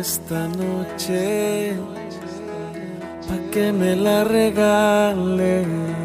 esta noche pa' que me la regales.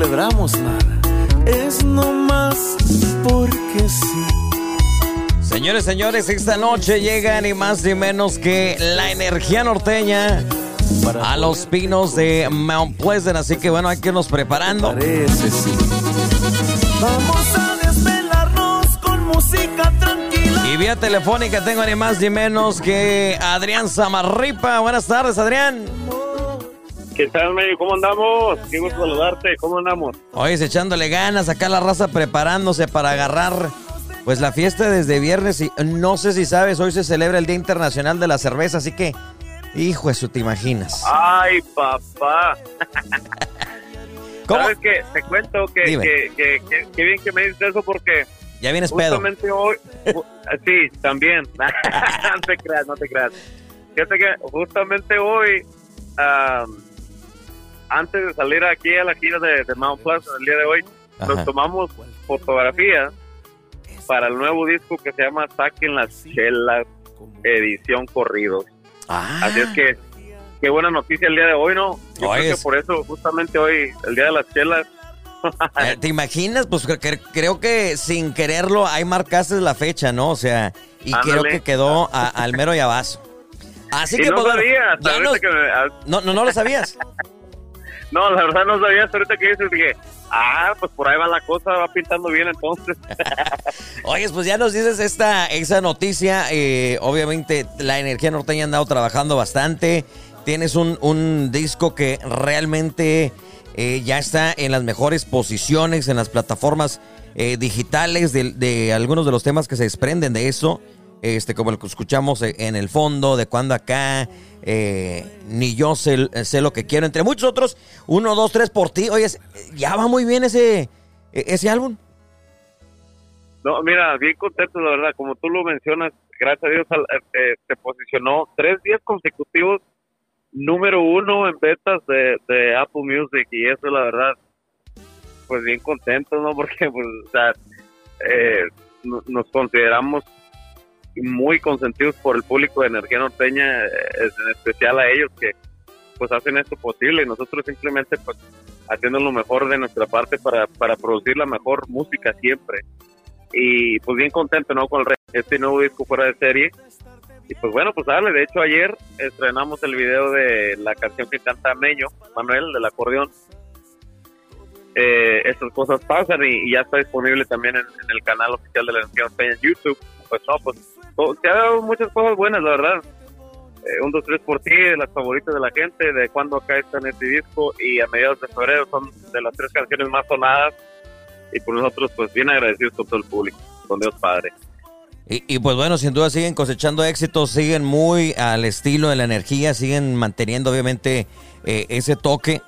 Celebramos nada. Es nomás porque sí. Señores, señores, esta noche llega ni más ni menos que la energía norteña a los pinos de Mount Pleasant. Así que bueno, hay que irnos preparando. Parece sí. Vamos a desvelarnos con música tranquila. Y vía telefónica tengo ni más ni menos que Adrián Zamarripa. Buenas tardes, Adrián. ¿Qué tal, Medio? ¿Cómo andamos? Qué gusto saludarte. ¿Cómo andamos? Hoy echándole ganas, acá la raza preparándose para agarrar pues la fiesta desde viernes y no sé si sabes, hoy se celebra el Día Internacional de la Cerveza, así que, hijo eso, te imaginas. Ay, papá. ¿Cómo? ¿Sabes qué? Te cuento que, que, que, que- que bien que me dices eso porque Ya vienes pedo. justamente hoy... sí, también. no te creas, no te creas. Fíjate que justamente hoy, am, antes de salir aquí a la gira de, de Mount Pleasant el día de hoy, Ajá. nos tomamos fotografías para el nuevo disco que se llama Saquen las Chelas Edición Corridos. Ah, Así es que, qué buena noticia el día de hoy, ¿no? Yo Oye, creo que por eso, justamente hoy, el día de las chelas, eh, ¿te imaginas? Pues cre- cre- creo que sin quererlo ahí marcaste la fecha, ¿no? O sea, y creo Ándale. que quedó a- al mero y abazo. Así y que no pues, bueno, sabía, ahorita nos- que me- no, no, no lo sabías. no, la verdad no sabía, ahorita que dices, dije, ah, pues por ahí va la cosa, va pintando bien entonces. Oye, pues ya nos dices esta, esa noticia. eh, obviamente la energía norteña ha andado trabajando bastante. Tienes un, un disco que realmente eh, ya está en las mejores posiciones, en las plataformas eh, digitales de, de algunos de los temas que se desprenden de eso. Este, como el que escuchamos eh, en el fondo, de cuando acá, eh, ni yo sé, sé lo que quiero, entre muchos otros. Uno, dos, tres por ti. Oye, ya va muy bien ese, ese álbum. No, mira, bien contento, la verdad, como tú lo mencionas, gracias a Dios al- eh, se posicionó tres días consecutivos número uno en ventas de, de Apple Music y eso la verdad, pues bien contento, ¿no? Porque, pues, o sea, eh, no- nos consideramos muy consentidos por el público de Energía Norteña, eh, en especial a ellos que pues hacen esto posible. Nosotros simplemente pues haciendo lo mejor de nuestra parte para, para producir la mejor música siempre. Y pues bien contento no con este nuevo disco fuera de serie. Y pues bueno pues dale. De hecho ayer estrenamos el video de la canción que canta Meño Manuel del acordeón. Eh, estas cosas pasan y, ya está disponible también en, el canal oficial de la Energía Norteña en YouTube. Pues no pues se ha dado muchas cosas buenas la verdad eh, un, dos, tres por ti, de las favoritas de la gente, de cuando acá está en este disco y a mediados de febrero son de las tres canciones más sonadas y por nosotros pues bien agradecidos con todo el público, con Dios Padre. Y, y, pues bueno, sin duda siguen cosechando éxitos, siguen muy al estilo de la energía, siguen manteniendo obviamente eh, ese toque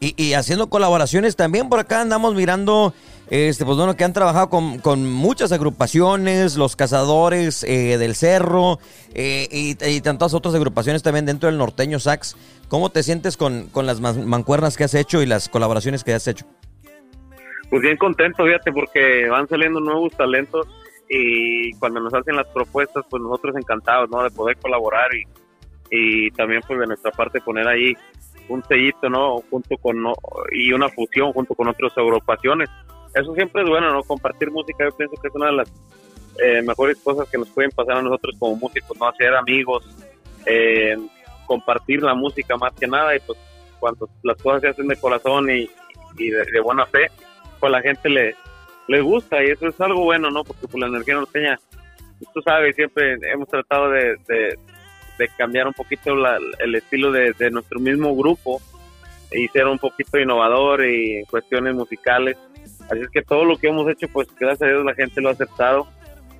y, y haciendo colaboraciones también. Por acá andamos mirando, este, pues bueno, que han trabajado con, con muchas agrupaciones, los cazadores eh, del cerro eh, y, tantas otras agrupaciones también dentro del norteño sax. ¿Cómo te sientes con, con las man- mancuernas que has hecho y las colaboraciones que has hecho? Pues bien contento, fíjate, porque van saliendo nuevos talentos y cuando nos hacen las propuestas, pues nosotros encantados, ¿no? De poder colaborar y, y también pues de nuestra parte poner ahí un sellito, ¿no? Junto con, y una fusión junto con otras agrupaciones. Eso siempre es bueno, ¿no? Compartir música, yo pienso que es una de las eh, mejores cosas que nos pueden pasar a nosotros como músicos, ¿no? Hacer amigos, eh, compartir la música más que nada y pues cuando las cosas se hacen de corazón y, y de, buena fe, pues la gente le, le gusta y eso es algo bueno, ¿no? Porque pues la energía norteña, tú sabes, siempre hemos tratado de, cambiar un poquito la- el estilo de, de nuestro mismo grupo y ser un poquito innovador y cuestiones musicales. Así es que todo lo que hemos hecho, pues gracias a Dios la gente lo ha aceptado.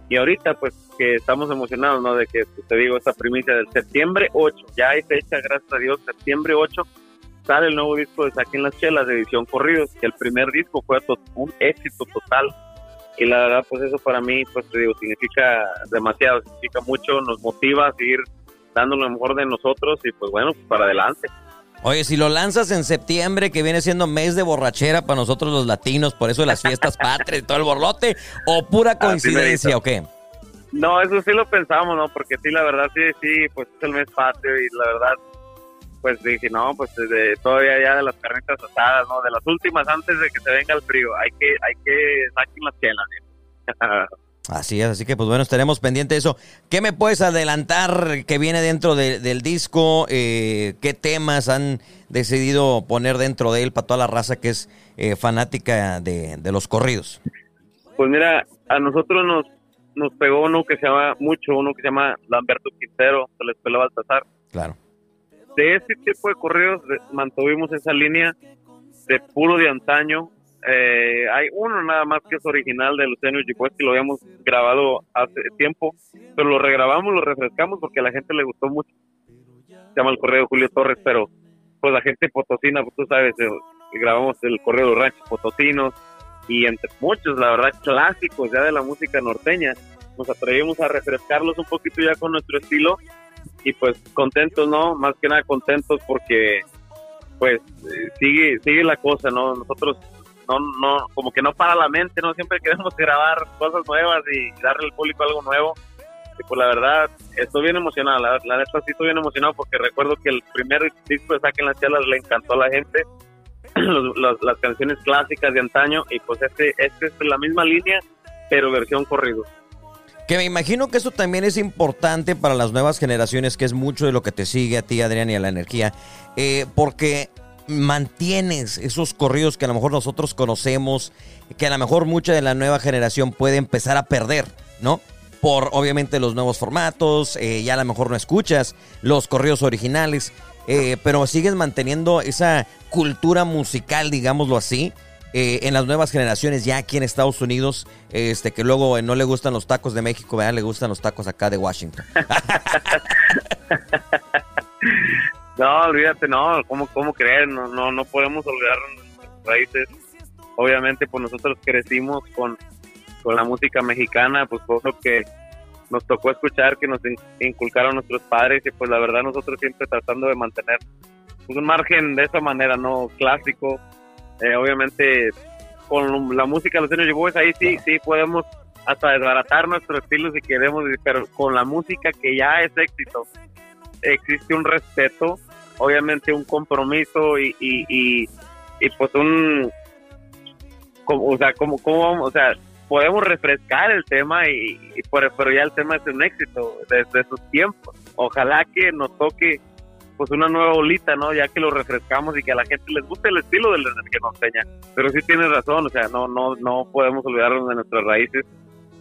Y ahorita, pues que estamos emocionados, ¿no? De que, pues, te digo, esta primicia del septiembre 8, ya hay fecha, gracias a Dios, septiembre 8, sale el nuevo disco de Saquen las Chelas de edición Corridos, que el primer disco fue un éxito total. Y la verdad, pues eso para mí, pues te digo, significa demasiado, significa mucho, nos motiva a seguir dando lo mejor de nosotros y pues bueno, para adelante. Oye, si lo lanzas en septiembre, que viene siendo mes de borrachera para nosotros los latinos, por eso las fiestas patrias y todo el borlote, o pura coincidencia o qué? No, eso sí lo pensamos, ¿no? Porque sí, la verdad, sí, sí, pues es el mes patrio y la verdad, pues dije, no, pues desde todavía ya de las carnitas asadas, ¿no? De las últimas antes de que se venga el frío, hay que, hay que sacar las chelas, Así es, así que pues bueno, estaremos pendientes de eso. ¿Qué me puedes adelantar que viene dentro del disco? Eh, ¿Qué temas han decidido poner dentro de él para toda la raza que es eh, fanática de, los corridos? Pues mira, a nosotros nos, nos pegó uno que se llama mucho, uno que se llama Lamberto Quintero, se les peló Baltasar. Claro. De ese tipo de corridos mantuvimos esa línea de puro de antaño, eh, hay uno nada más que es original de Luciano que lo habíamos grabado hace tiempo, pero lo regrabamos, lo refrescamos porque a la gente le gustó mucho. Se llama el correo Julio Torres, pero pues la gente potosina, pues tú sabes, eh, grabamos el correo de ranchos potosinos y entre muchos, la verdad, clásicos ya de la música norteña. Nos atrevimos a refrescarlos un poquito ya con nuestro estilo y pues contentos, ¿no? Más que nada contentos porque pues eh, sigue sigue la cosa, ¿no? Nosotros no, no, como que no para la mente, ¿no? Siempre queremos grabar cosas nuevas y darle al público algo nuevo. Y pues la verdad, estoy bien emocionado, la, la neta sí estoy bien emocionado porque recuerdo que el primer disco de Saquen las Chelas le encantó a la gente, las canciones clásicas de antaño y pues este, este es la misma línea, pero versión corrido. Que me imagino que eso también es importante para las nuevas generaciones, que es mucho de lo que te sigue a ti, Adrián, y a la energía, eh, porque mantienes esos corridos que a lo mejor nosotros conocemos, que a lo mejor mucha de la nueva generación puede empezar a perder, ¿no? Por obviamente los nuevos formatos, eh, ya a lo mejor no escuchas los corridos originales, eh, pero sigues manteniendo esa cultura musical, digámoslo así, eh, en las nuevas generaciones ya aquí en Estados Unidos, este que luego no le gustan los tacos de México, ¿verdad? le gustan los tacos acá de Washington. No, olvídate, no, ¿cómo, cómo creer? No, no, no podemos olvidar nuestras raíces. Obviamente, pues nosotros crecimos con, con la música mexicana, pues por lo que nos tocó escuchar, que nos inculcaron nuestros padres, y pues la verdad nosotros siempre tratando de mantener pues, un margen de esa manera, ¿no? Clásico. Eh, obviamente, con la música de los años llegó, ahí sí, sí podemos hasta desbaratar nuestro estilo si queremos, pero con la música que ya es éxito, existe un respeto obviamente un compromiso y, y, y, pues un, como, o sea, como, como, o sea, podemos refrescar el tema y, pero ya el tema es un éxito desde sus tiempos. Ojalá que nos toque pues una nueva bolita, ¿no? Ya que lo refrescamos y que a la gente les guste el estilo del que nos enseña. Pero sí tienes razón, o sea, no no no podemos olvidarnos de nuestras raíces,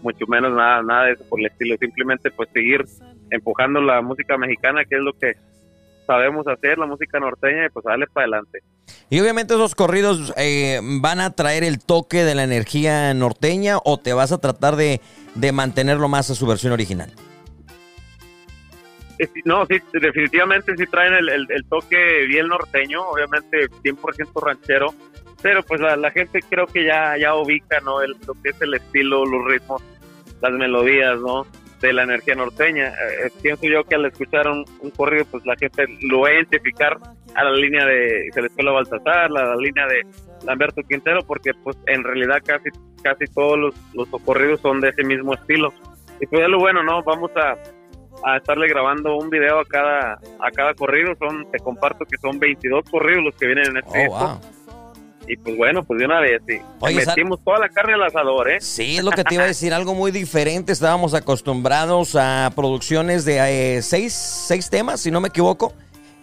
mucho menos nada nada de eso por el estilo, simplemente pues seguir empujando la música mexicana, que es lo que sabemos hacer, la música norteña, y pues dale para adelante. Y obviamente esos corridos eh, van a traer el toque de la energía norteña o te vas a tratar de, mantenerlo más a su versión original. Eh, no, sí, definitivamente sí traen el, toque bien norteño, obviamente 100% ranchero, pero pues la, gente creo que ya, ya ubica, ¿no? El, lo que es el estilo, los ritmos, las melodías, ¿no? De la energía norteña. Eh, pienso yo que al escuchar un, corrido, pues la gente lo va a identificar a la línea de Celestino Baltasar, la, la línea de Lamberto Quintero, porque pues en realidad casi casi todos los, los corridos son de ese mismo estilo. Y pues es lo bueno, ¿no? Vamos a, a estarle grabando un video a cada a cada corrido. Son, te comparto que son 22 corridos los que vienen en este oh, y pues bueno, pues de una vez, sí. metimos toda la carne al asador, ¿eh? Sí, es lo que te iba a decir, algo muy diferente. Estábamos acostumbrados a producciones de eh, seis, seis temas, si no me equivoco.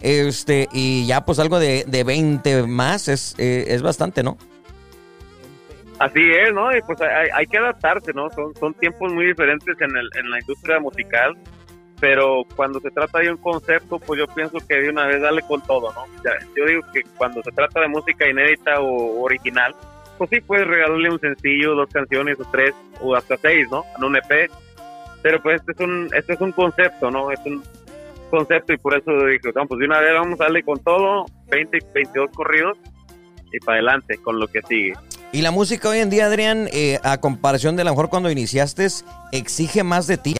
Este, y ya pues algo de, de 20 más es, eh, es bastante, ¿no? Así es, ¿no? Y pues hay, hay que adaptarse, ¿no? Son, son tiempos muy diferentes en, el, en la industria musical pero cuando se trata de un concepto, pues yo pienso que de una vez dale con todo, ¿no? yo digo que cuando se trata de música inédita o original, pues sí puedes regalarle un sencillo, dos canciones o tres o hasta seis, ¿no? En un EP. Pero pues este es un, este es un concepto, ¿no? Es un concepto y por eso dije, pues de una vez vamos a darle con todo, 20, 22 corridos y para adelante con lo que sigue. Y la música hoy en día, Adrián, eh, a comparación de a lo mejor cuando iniciaste, exige más de ti.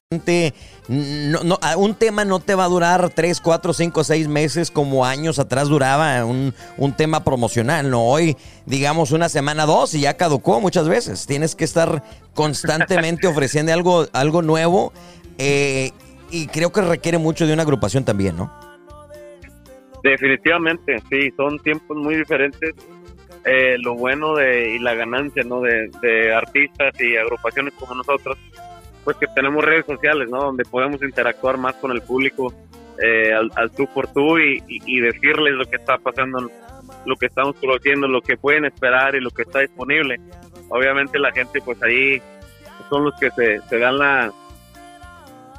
No, no, un tema no te va a durar 3, 4, 5, 6 meses como años atrás duraba un, un, tema promocional. No, hoy, digamos, una semana, dos y ya caducó muchas veces. Tienes que estar constantemente ofreciendo algo, algo nuevo eh, y creo que requiere mucho de una agrupación también, ¿no? Definitivamente, sí, son tiempos muy diferentes eh, lo bueno de, y la ganancia ¿no? De, artistas y agrupaciones como nosotros, pues que tenemos redes sociales, ¿no? Donde podemos interactuar más con el público eh, al, tú por tú y, decirles lo que está pasando, lo que estamos produciendo, lo que pueden esperar y lo que está disponible. Obviamente la gente pues ahí son los que se, se dan la...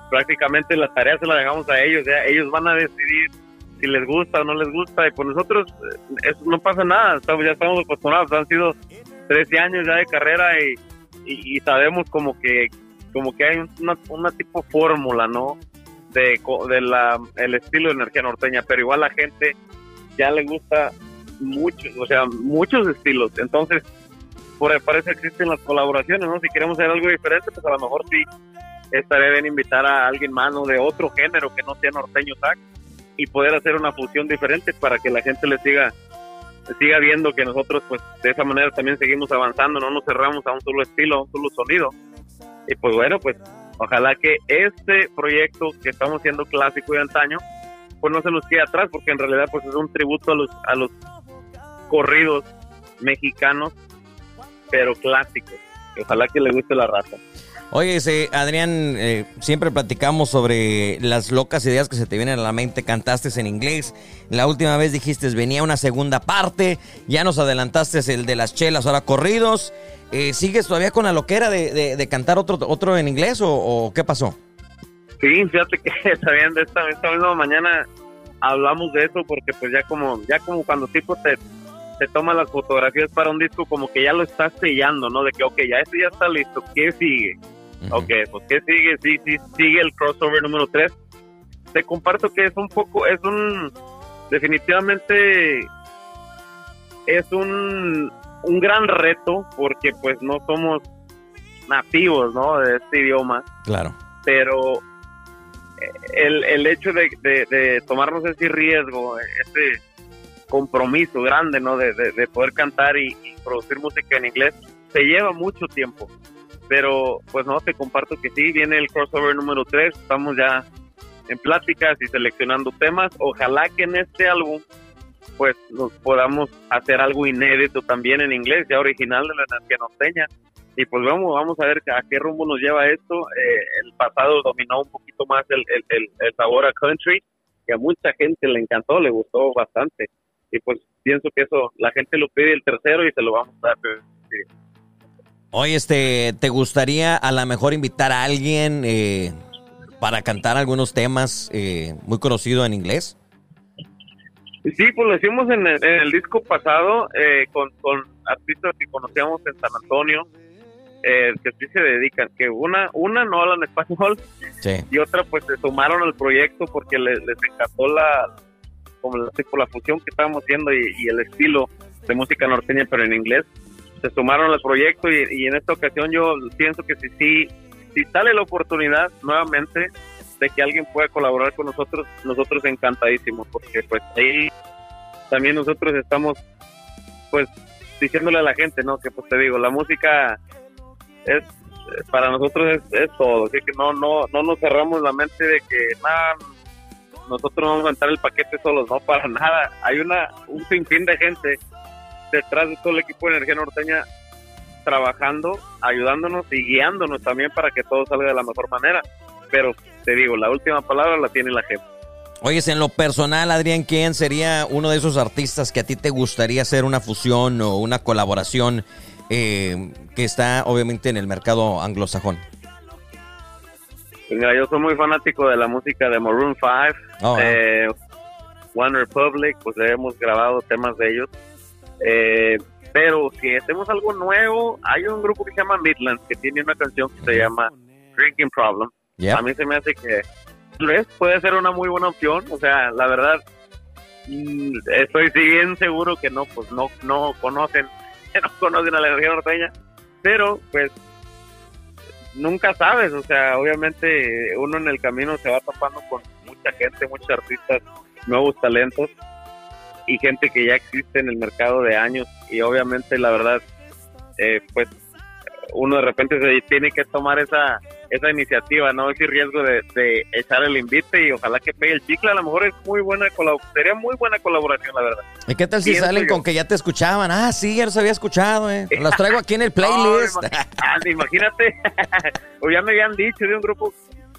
Prácticamente las tareas se las dejamos a ellos, ya ellos van a decidir si les gusta o no les gusta. Y por nosotros eh, no pasa nada, estamos, ya estamos acostumbrados, han sido 13 años ya de carrera y, sabemos como que como que hay una, una tipo fórmula, ¿no? De, de la, el estilo de energía norteña, pero igual la gente ya le gusta mucho, o sea, muchos estilos. Entonces, por parece que existen las colaboraciones, ¿no? Si queremos hacer algo diferente, pues a lo mejor sí estaría bien invitar a alguien más, ¿no? De otro género que no sea norteño sax y poder hacer una fusión diferente para que la gente le siga siga viendo que nosotros pues de esa manera también seguimos avanzando, no nos cerramos a un solo estilo, a un solo sonido. Y pues bueno, pues ojalá que este proyecto que estamos haciendo clásico y antaño, pues no se nos quede atrás, porque en realidad pues es un tributo a los, a los corridos mexicanos, pero clásicos. ojalá que le guste la raza. Oye, Adrián, eh, siempre platicamos sobre las locas ideas que se te vienen a la mente. Cantaste en inglés. La última vez dijiste venía una segunda parte. Ya nos adelantaste el de las chelas, ahora corridos. Eh, ¿Sigues todavía con la loquera de, cantar otro, otro en inglés o, qué pasó? Sí, fíjate que también de esta, esta misma mañana hablamos de eso porque pues ya como ya como cuando tipo te te toma las fotografías para un disco como que ya lo estás sellando, ¿no? De que, ok, ya este ya está listo, ¿qué sigue? Ok, pues ¿qué sigue? Sí, sí, sigue el crossover número 3. Te comparto que es un poco, es un, definitivamente, es un, un gran reto porque pues no somos nativos, ¿no? De este idioma. Claro. Pero el, el hecho de, de, tomarnos ese riesgo, ese compromiso grande, ¿no? De, de, poder cantar y, producir música en inglés, se lleva mucho tiempo. Pero, pues no, te comparto que sí, viene el crossover número 3, estamos ya en pláticas y seleccionando temas. Ojalá que en este álbum, pues nos podamos hacer algo inédito también en inglés, ya original de la energía norteña. Y pues vamos, vamos a ver a qué rumbo nos lleva esto. Eh, el pasado dominó un poquito más el, el, el sabor a country, que a mucha gente le encantó, le gustó bastante y pues pienso que eso la gente lo pide el tercero y se lo vamos a dar. Oye, este, ¿te gustaría a lo mejor invitar a alguien eh, para cantar algunos temas eh, muy conocidos en inglés? Sí, pues lo hicimos en el, disco pasado eh, con, artistas que conocíamos en San Antonio, que sí se dedican, que una una no hablan español y otra pues se sumaron al proyecto porque les encantó la, como la, la fusión que estábamos haciendo y, el estilo de música norteña, pero en inglés, se sumaron al proyecto y, en esta ocasión yo pienso que si, si, si sale la oportunidad nuevamente de que alguien pueda colaborar con nosotros, nosotros encantadísimos, porque pues ahí también nosotros estamos pues diciéndole a la gente, ¿no? Que pues te digo, la música es para nosotros es, todo, así que no no no nos cerramos la mente de que nada nosotros vamos a entrar el paquete solos, no para nada. Hay una un sinfín de gente detrás de todo el equipo de Energía Norteña trabajando, ayudándonos y guiándonos también para que todo salga de la mejor manera. Pero te digo, la última palabra la tiene la gente. Oyes, en lo personal, Adrián, ¿quién sería uno de esos artistas que a ti te gustaría hacer una fusión o una colaboración eh, que está obviamente en el mercado anglosajón? Pues mira, yo soy muy fanático de la música de Maroon 5, eh, One Republic, pues hemos grabado temas de ellos. Eh, pero si hacemos algo nuevo, hay un grupo que se llama Midlands que tiene una canción que se llama Drinking Problem. A mí se me hace que, tal vez puede ser una muy buena opción. O sea, la verdad, mm, estoy bien seguro que no, pues no, no conocen, no conocen a la energía norteña, pero pues nunca sabes, o sea, obviamente uno en el camino se va topando con mucha gente, muchos artistas, nuevos talentos y gente que ya existe en el mercado de años y obviamente la verdad, eh, pues uno de repente se tiene que tomar esa esa iniciativa, no ese riesgo de, echar el invite y ojalá que pegue el chicle, a lo mejor es muy buena sería muy buena colaboración, la verdad. ¿Y qué tal si salen con que ya te escuchaban? Ah, sí, ya los había escuchado, eh. Los traigo aquí en el playlist. Ah, imagínate, o ya me habían dicho de un grupo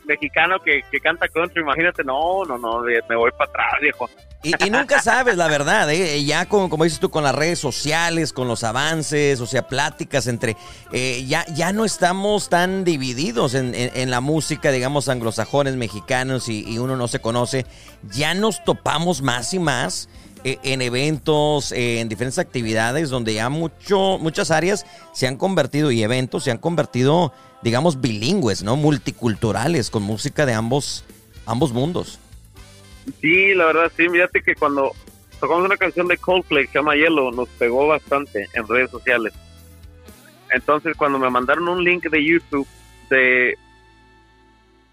mexicano que, que canta country, imagínate, no, no, no, me voy para atrás, viejo. Y, nunca sabes, la verdad, ¿eh? ya como, como dices tú, con las redes sociales, con los avances, o sea, pláticas entre... Eh, ya, ya no estamos tan divididos en, la música, digamos, anglosajones, mexicanos, y, uno no se conoce. Ya nos topamos más y más eh, en eventos, en diferentes actividades, donde ya mucho, muchas áreas se han convertido, y eventos se han convertido, digamos, bilingües, ¿no? Multiculturales, con música de ambos, ambos mundos. Sí, la verdad, sí. Fíjate que cuando tocamos una canción de Coldplay que se llama Yellow, nos pegó bastante en redes sociales. Entonces, cuando me mandaron un link de YouTube de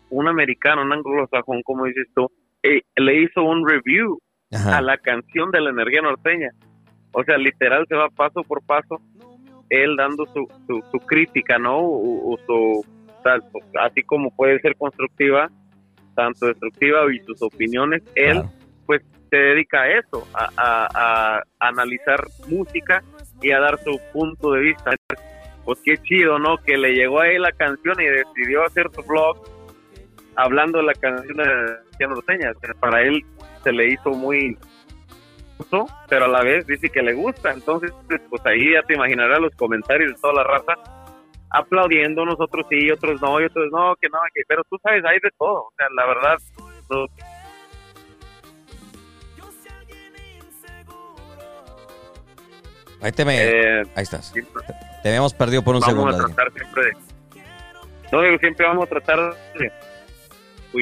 un americano, un anglosajón, como dices tú, eh, le hizo un review a la canción de la energía norteña. O sea, literal se va paso por paso, él dando su, su, crítica, ¿no? O, su, así como puede ser constructiva, tanto destructiva y sus opiniones, él pues se dedica a eso, a, analizar música y a dar su punto de vista. Pues qué chido, ¿no? Que le llegó a él la canción y decidió hacer su blog hablando de la canción de Cristiano Norteña. Para él se le hizo muy pero a la vez dice que le gusta. Entonces, pues ahí ya te imaginarás los comentarios de toda la raza aplaudiendo, nosotros sí, otros no, y otros no, que no, que, pero tú sabes, hay de todo, o sea, la verdad. Ahí te me, eh, ahí estás. te habíamos perdido por un segundo. Vamos a tratar siempre de, no siempre vamos a tratar de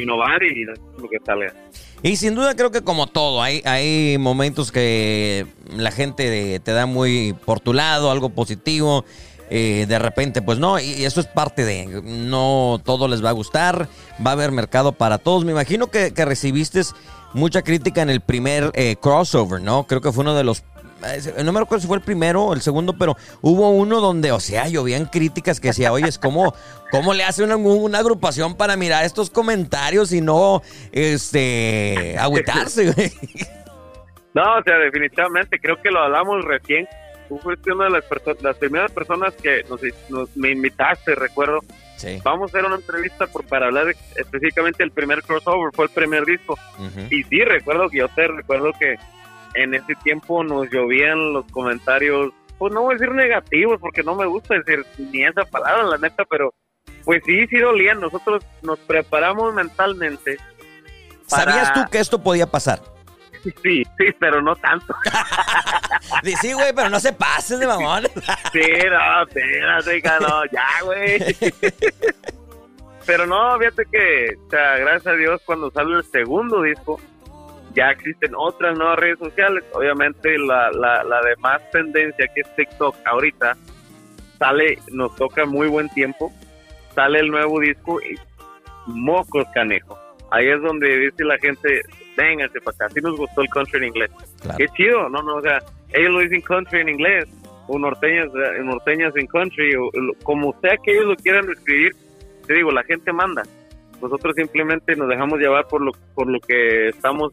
innovar y lo que salga. Y sin duda creo que como todo, hay, hay momentos que la gente te da muy por tu lado, algo positivo, eh, de repente, pues no, y eso es parte de, no todo les va a gustar, va a haber mercado para todos. Me imagino que, recibiste mucha crítica en el primer eh, crossover, ¿no? Creo que fue uno de los no me acuerdo si fue el primero o el segundo, pero hubo uno donde, o sea, llovían críticas que decía, oye, es como, ¿cómo le hace una, una, agrupación para mirar estos comentarios y no, este, agüitarse, güey? No, o sea, definitivamente, creo que lo hablamos recién tú fuiste una de las, las primeras personas que nos, me invitaste, recuerdo. Vamos a hacer una entrevista por, para hablar específicamente del primer crossover, fue el primer disco. Y sí, recuerdo que yo te recuerdo que en ese tiempo nos llovían los comentarios, pues no voy a decir negativos, porque no me gusta decir ni esa palabra, la neta, pero pues sí, sí dolían. Nosotros nos preparamos mentalmente. ¿Sabías tú que esto podía pasar? Sí, sí, pero no tanto. sí, güey, pero no se pasen de mamón. sí, no, espérate, no, ya, güey. pero no, fíjate que, o sea, gracias a Dios, cuando sale el segundo disco, ya existen otras nuevas redes sociales. Obviamente, la, la, la de más tendencia que es TikTok ahorita, sale, nos toca muy buen tiempo, sale el nuevo disco y mocos canejo. Ahí es donde dice la gente, vénganse para acá. Así nos gustó el country en inglés. Qué chido, ¿no? no O sea, ellos lo dicen country en inglés, o norteñas, eh, norteñas en country, o, como sea que ellos lo quieran escribir, te digo, la gente manda. Nosotros simplemente nos dejamos llevar por lo, por lo que estamos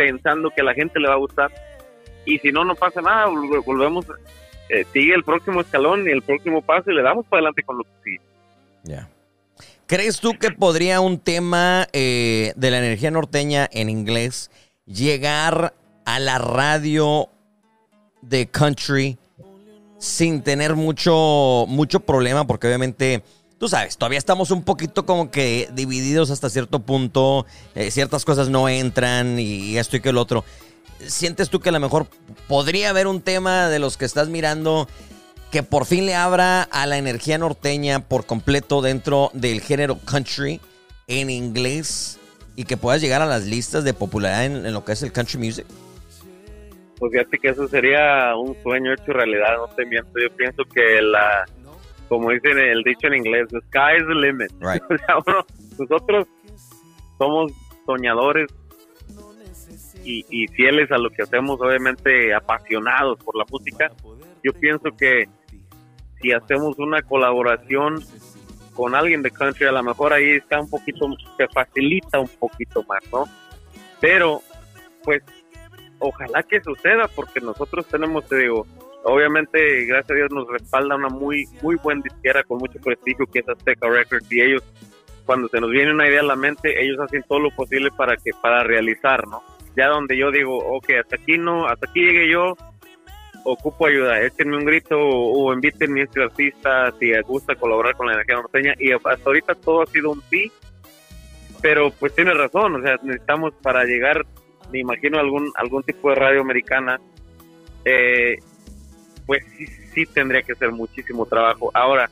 pensando que a la gente le va a gustar. Y si no, no pasa nada, volvemos, eh, sigue el próximo escalón y el próximo paso y le damos para adelante con lo que. Ya. ¿Crees tú que podría un tema eh, de la energía norteña en inglés llegar a la radio de country sin tener mucho, mucho problema? Porque obviamente, tú sabes, todavía estamos un poquito como que divididos hasta cierto punto. Eh, ciertas cosas no entran y esto y que el otro. ¿Sientes tú que a lo mejor podría haber un tema de los que estás mirando que por fin le abra a la energía norteña por completo dentro del género country en inglés y que puedas llegar a las listas de popularidad en, lo que es el country music? Pues fíjate que eso sería un sueño hecho realidad, no te miento. Yo pienso que la, como dicen el dicho en inglés, the sky is the limit. nosotros somos soñadores y, y, fieles a lo que hacemos, obviamente apasionados por la música. Yo pienso que si hacemos una colaboración con alguien de country, a lo mejor ahí está un poquito, se facilita un poquito más, ¿no? Pero, pues, ojalá que suceda, porque nosotros tenemos, te digo, obviamente, gracias a Dios nos respalda una muy, muy buena disquera con mucho prestigio que es Azteca Records y ellos, cuando se nos viene una idea a la mente, ellos hacen todo lo posible para que, para realizar, ¿no? Ya donde yo digo, ok, hasta aquí no, hasta aquí llegué yo, ocupo ayuda, échenme un grito o, invítenme a este artista si les gusta colaborar con la energía norteña y hasta ahorita todo ha sido un sí, pero pues tiene razón, o sea, necesitamos para llegar, me imagino algún algún tipo de radio americana, eh, pues sí, sí tendría que ser muchísimo trabajo. Ahora,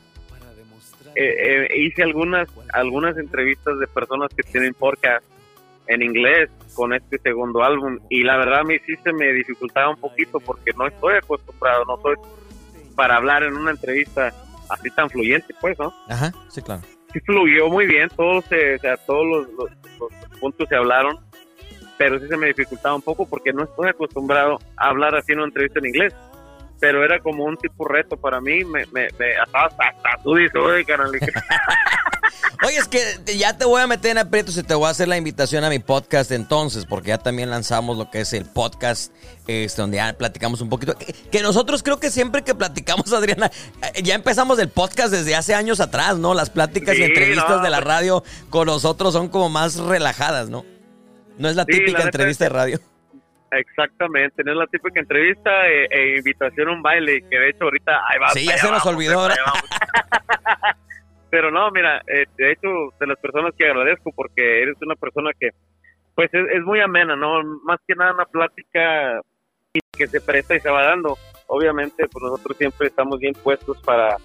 eh, eh, hice algunas algunas entrevistas de personas que tienen podcast en inglés con este segundo álbum y la verdad a mí sí se me dificultaba un poquito porque no estoy acostumbrado, no estoy para hablar en una entrevista así tan fluyente, pues, ¿no? Ajá, sí, claro. Sí fluyó muy bien, todos, se, o sea, todos los, puntos se hablaron, pero sí se me dificultaba un poco porque no estoy acostumbrado a hablar así en una entrevista en inglés. Pero era como un tipo reto para mí, me, me, me hasta, hasta, tú dices, oye, canal. Oye, es que ya te voy a meter en aprietos y te voy a hacer la invitación a mi podcast entonces, porque ya también lanzamos lo que es el podcast, este, donde ya platicamos un poquito. Que, nosotros creo que siempre que platicamos, Adriana, eh, ya empezamos el podcast desde hace años atrás, ¿no? Las pláticas y entrevistas de la radio con nosotros son como más relajadas, ¿no? No es la típica entrevista de radio. Exactamente, no es la típica entrevista e, e, invitación a un baile, que de hecho ahorita ahí va. Sí, ya se nos olvidó ahora. Pero no, mira, eh, de hecho, de las personas que agradezco porque eres una persona que, pues, es, muy amena, ¿no? Más que nada una plática que se presta y se va dando. Obviamente, pues nosotros siempre estamos bien puestos para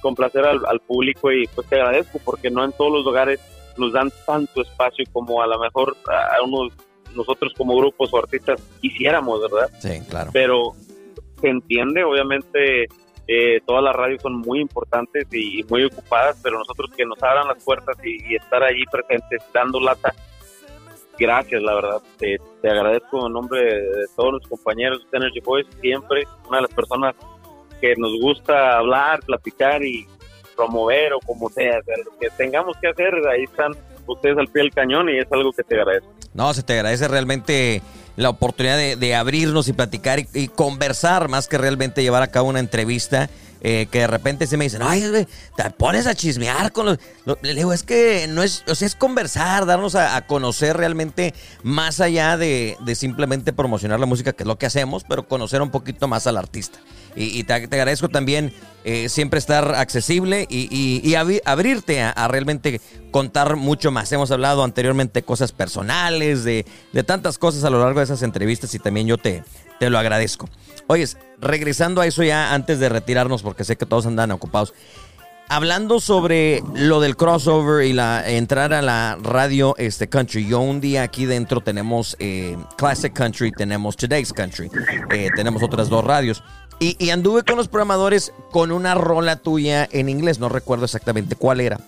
complacer al, público y pues te agradezco porque no en todos los lugares nos dan tanto espacio como a lo mejor a unos nosotros como grupos o artistas quisiéramos, ¿verdad? Sí, claro. Pero se entiende, obviamente eh, todas las radios son muy importantes y, muy ocupadas, pero nosotros que nos abran las puertas y, estar allí presentes dando lata, gracias, la verdad. Te, agradezco en nombre de todos los compañeros de Energy Boys, siempre una de las personas que nos gusta hablar, platicar y promover o como sea, lo que tengamos que hacer, ahí están ustedes al pie del cañón y es algo que te agradezco. No, se te agradece realmente la oportunidad de, abrirnos y platicar y, conversar más que realmente llevar a cabo una entrevista. Eh, que de repente se me dicen, ay, te pones a chismear con los, Le digo, es que no es, o sea, es conversar, darnos a, conocer realmente más allá de, simplemente promocionar la música, que es lo que hacemos, pero conocer un poquito más al artista. Y, te, agradezco también eh, siempre estar accesible y, abrirte a, realmente contar mucho más. Hemos hablado anteriormente de cosas personales, de, tantas cosas a lo largo de esas entrevistas y también yo te, te lo agradezco. Oyes, regresando a eso ya antes de retirarnos, porque sé que todos andan ocupados. Hablando sobre lo del crossover y la entrar a la radio este country, yo un día aquí dentro tenemos eh, Classic Country, tenemos Today's Country, eh, tenemos otras dos radios. Y, anduve con los programadores con una rola tuya en inglés, no recuerdo exactamente cuál era.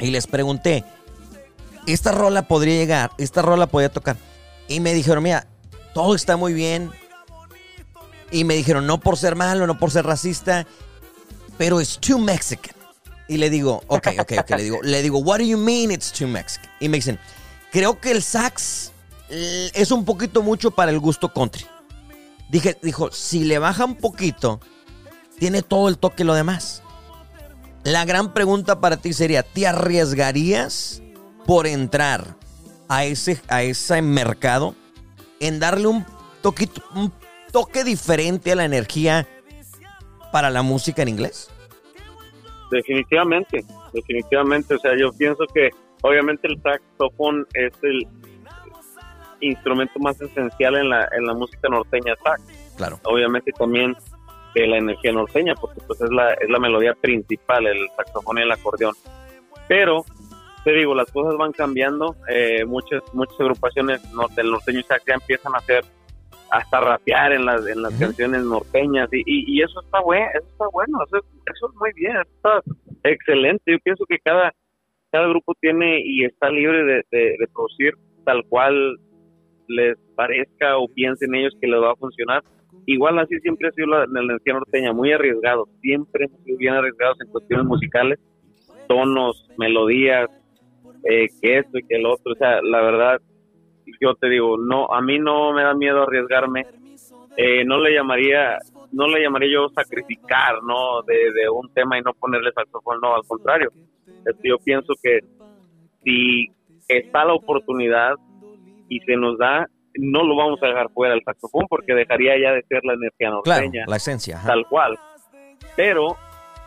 Y les pregunté, ¿esta rola podría llegar? ¿Esta rola podría tocar? Y me dijeron, mira, todo está muy bien. Y me dijeron, no por ser malo, no por ser racista, pero es too Mexican. Y le digo, ok, ok, ok, le digo, le digo, what do you mean it's too Mexican? Y me dicen, creo que el sax eh, es un poquito mucho para el gusto country. Dije, dijo, si le baja un poquito, tiene todo el toque lo demás. La gran pregunta para ti sería, ¿te arriesgarías por entrar a ese, a ese mercado en darle un, toquito, un toque diferente a la energía para la música en inglés? Definitivamente, definitivamente. O sea, yo pienso que obviamente el saxofón es el, instrumento más esencial en la, en la música norteña sax. Claro. Obviamente también de la energía norteña, porque pues es la, es la melodía principal, el saxofón y el acordeón. Pero te digo, las cosas van cambiando. Eh, muchas muchas agrupaciones del norteño ya empiezan a hacer hasta rapear en las, en las canciones norteñas y, y, eso está bueno, eso está bueno, eso, es muy bien, está excelente. Yo pienso que cada, cada grupo tiene y está libre de, de, producir tal cual les parezca o piensen ellos que les va a funcionar. Igual así siempre ha sido la, la energía norteña, muy arriesgado, siempre hemos bien arriesgados en cuestiones musicales, tonos, melodías, eh, que esto y que el otro, o sea, la verdad yo te digo, no, a mí no me da miedo arriesgarme. Eh, no le llamaría, no le llamaría yo sacrificar, ¿no? De, un tema y no ponerle saxofón, no, al contrario. Yo pienso que si está la oportunidad y se nos da, no lo vamos a dejar fuera el saxofón porque dejaría ya de ser la energía norteña. la esencia. Tal cual. Pero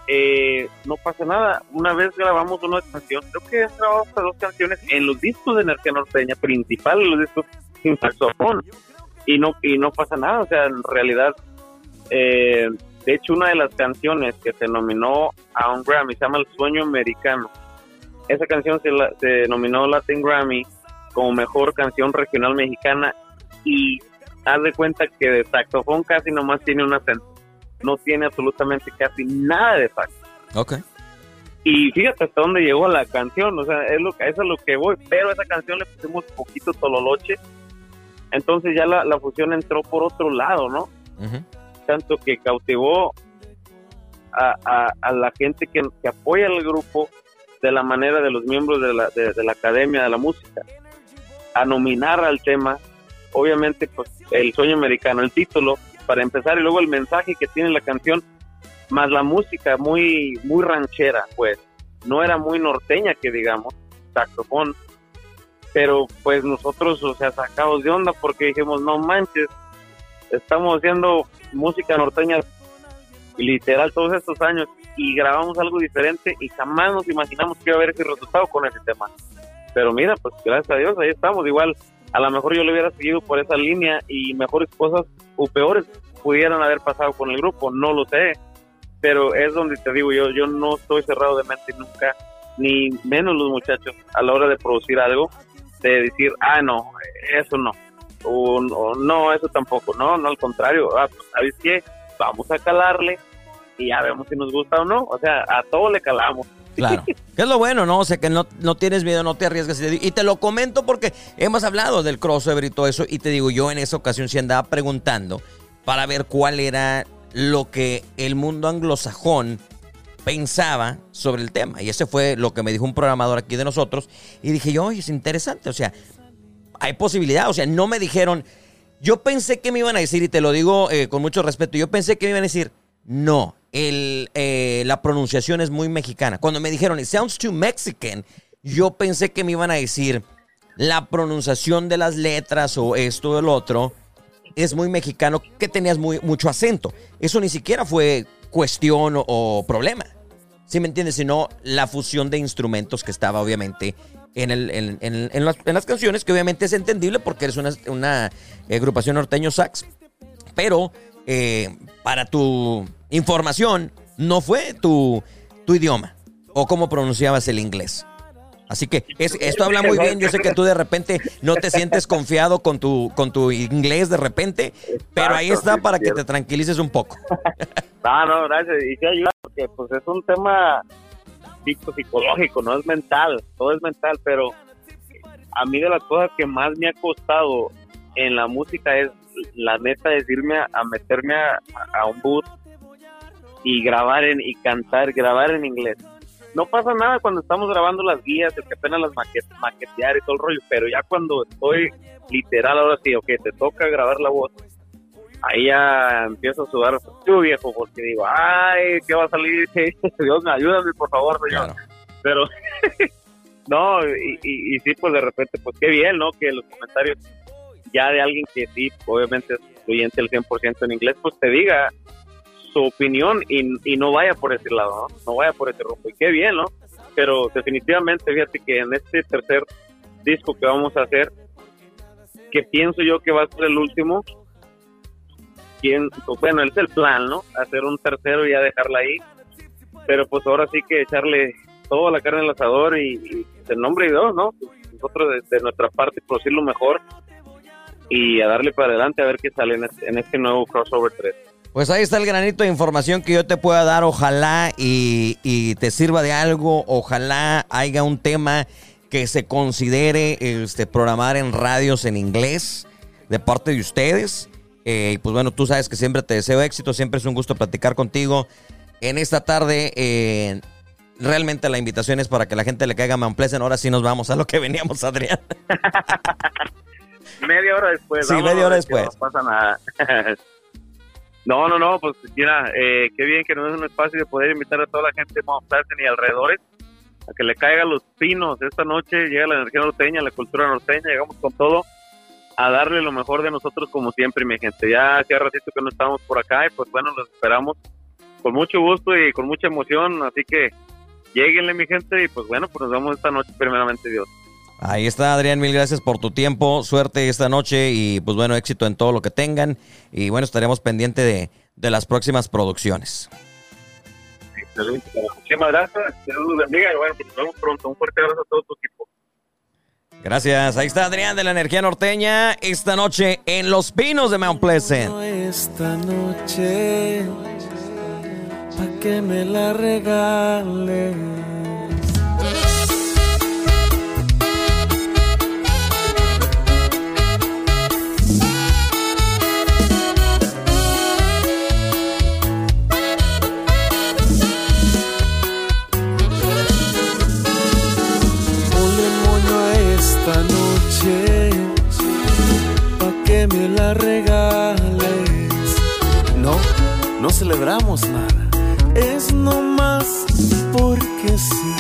eh, no pasa nada. Una vez grabamos una canción, creo que he grabado hasta dos canciones en los discos de Energía Norteña, principal los discos sin saxofón, y no, y no pasa nada. O sea, en realidad, eh, de hecho, una de las canciones que se nominó a un Grammy se llama El Sueño Americano. Esa canción se, se nominó Latin Grammy como mejor canción regional mexicana y haz de cuenta que de saxofón casi nomás tiene un acento no tiene absolutamente casi nada de sax. Ok. Y fíjate hasta dónde llegó la canción, o sea, es lo, eso es lo que voy, pero esa canción le pusimos poquito tololoche, entonces ya la, la fusión entró por otro lado, ¿no? Tanto que cautivó a, a, la gente que, que, apoya al grupo de la manera de los miembros de la, de la Academia de la Música, a nominar al tema, obviamente, pues el sueño americano, el título, para empezar y luego el mensaje que tiene la canción más la música muy muy ranchera pues no era muy norteña que digamos saxofón pero pues nosotros o sea sacados de onda porque dijimos no manches estamos haciendo música norteña literal todos estos años y grabamos algo diferente y jamás nos imaginamos que iba a haber ese resultado con ese tema pero mira pues gracias a Dios ahí estamos igual a lo mejor yo le hubiera seguido por esa línea y mejores cosas o peores pudieran haber pasado con el grupo, no lo sé, pero es donde te digo yo, yo no estoy cerrado de mente nunca, ni menos los muchachos a la hora de producir algo, de decir, ah, no, eso no, o, no, eso tampoco, no, no, al contrario, ah, pues, ¿sabes qué? Vamos a calarle y ya vemos si nos gusta o no, o sea, a todo le calamos. Claro. Que es lo bueno, ¿no? O sea, que no, no tienes miedo, no te arriesgas. Y te lo comento porque hemos hablado del crossover y todo eso. Y te digo, yo en esa ocasión sí andaba preguntando para ver cuál era lo que el mundo anglosajón pensaba sobre el tema. Y ese fue lo que me dijo un programador aquí de nosotros. Y dije yo, oye, es interesante. O sea, hay posibilidad. O sea, no me dijeron. Yo pensé que me iban a decir, y te lo digo eh, con mucho respeto, yo pensé que me iban a decir, no, eh, la pronunciación es muy mexicana. Cuando me dijeron, it sounds too Mexican, yo pensé que me iban a decir, la pronunciación de las letras o esto o el otro es muy mexicano, que tenías muy, mucho acento. Eso ni siquiera fue cuestión o, problema. ¿Sí me entiendes? Sino la fusión de instrumentos que estaba obviamente en, las, canciones, que obviamente es entendible porque eres una, una agrupación norteño sax. Pero eh, para tu información, no fue tu, tu idioma o cómo pronunciabas el inglés. Así que esto habla muy bien. Yo sé que tú de repente no te sientes confiado con tu, con tu inglés de repente, pero ahí está para que te tranquilices un poco. No, no, gracias. Y te ayuda porque pues es un tema psicológico, no es mental, todo es mental, pero a mí de las cosas que más me ha costado en la música es la neta es irme a, meterme a, un bus y grabar en, y cantar, grabar en inglés. No pasa nada cuando estamos grabando las guías, el que apenas las maquetear y todo el rollo, pero ya cuando estoy literal, ahora sí, ok, te toca grabar la voz, ahí ya empiezo a sudar yo viejo, porque digo, ay, ¿qué va a salir? Dios me ayúdame, por favor, señor. Pero, no, y, y, y, sí, pues de repente, pues qué bien, ¿no? Que los comentarios ya de alguien que sí, obviamente es fluente el 100% en inglés, pues te diga su opinión y, no vaya por ese lado, ¿no? Vaya por ese rumbo. Y qué bien, ¿no? Pero definitivamente, fíjate que en este tercer disco que vamos a hacer, que pienso yo que va a ser el último, bueno, es el plan, ¿no? Hacer un tercero y ya dejarla ahí. Pero pues ahora sí que echarle toda la carne al asador y, y el nombre y dos, ¿no? Nosotros de, nuestra parte producir lo mejor y a darle para adelante a ver qué sale en este, en este nuevo crossover 3. Pues ahí está el granito de información que yo te pueda dar, ojalá y, y te sirva de algo, ojalá haya un tema que se considere este, programar en radios en inglés de parte de ustedes. Eh, pues bueno, tú sabes que siempre te deseo éxito, siempre es un gusto platicar contigo. En esta tarde, eh, realmente la invitación es para que la gente le caiga Mount Ahora sí nos vamos a lo que veníamos, Adrián. media hora después. Sí, media hora después. No pasa nada. No, no, no, pues mira, eh, qué bien que nos es un espacio de poder invitar a toda la gente de Mount y alrededores a que le caigan los pinos. Esta noche llega la energía norteña, la cultura norteña, llegamos con todo a darle lo mejor de nosotros como siempre, mi gente. Ya hacía ratito que no estábamos por acá y pues bueno, los esperamos con mucho gusto y con mucha emoción, así que lleguenle mi gente y pues bueno, pues nos vemos esta noche primeramente Dios. Ahí está, Adrián, mil gracias por tu tiempo, suerte esta noche y pues bueno, éxito en todo lo que tengan y bueno, estaremos pendientes de, de las próximas producciones. Muchísimas gracias, Dios los bendiga y bueno, pues nos vemos pronto. Un fuerte abrazo a todo tu equipo. Gracias, ahí está Adrián de la Energía Norteña esta noche en Los Pinos de Mount Pleasant. Esta noche, pa' que me la regales. La regales. No, no celebramos nada, es nomás porque sí.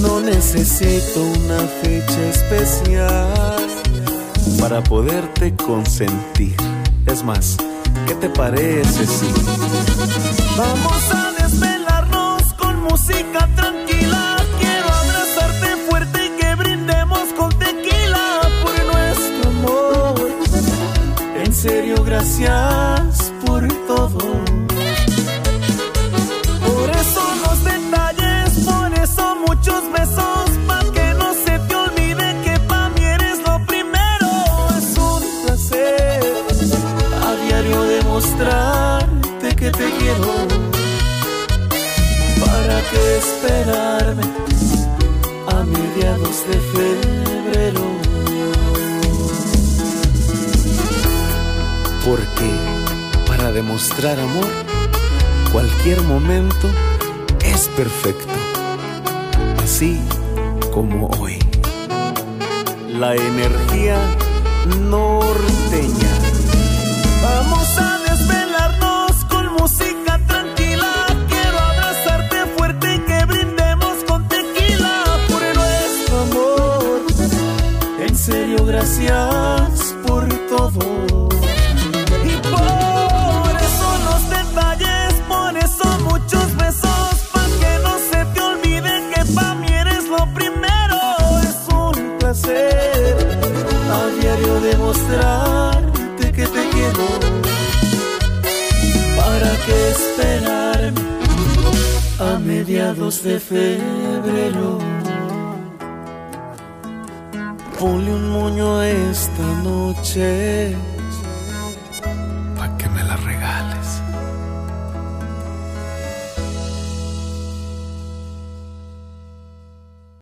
No necesito una fecha especial para poderte consentir. Es más, ¿qué te parece si vamos a desvelarnos con música gracias por todo. Por eso los detalles, por eso muchos besos, para que no se te olvide que para mí eres lo primero. Es un placer a diario demostrarte que te quiero. ¿Para qué esperarme a mediados de febrero? Porque para demostrar amor, cualquier momento es perfecto. Así como hoy. La energía norteña. Vamos a desvelarnos con música tranquila. Quiero abrazarte fuerte y que brindemos con tequila por nuestro amor. En serio, gracias por todo. Mediados de febrero? Ponle un moño esta noche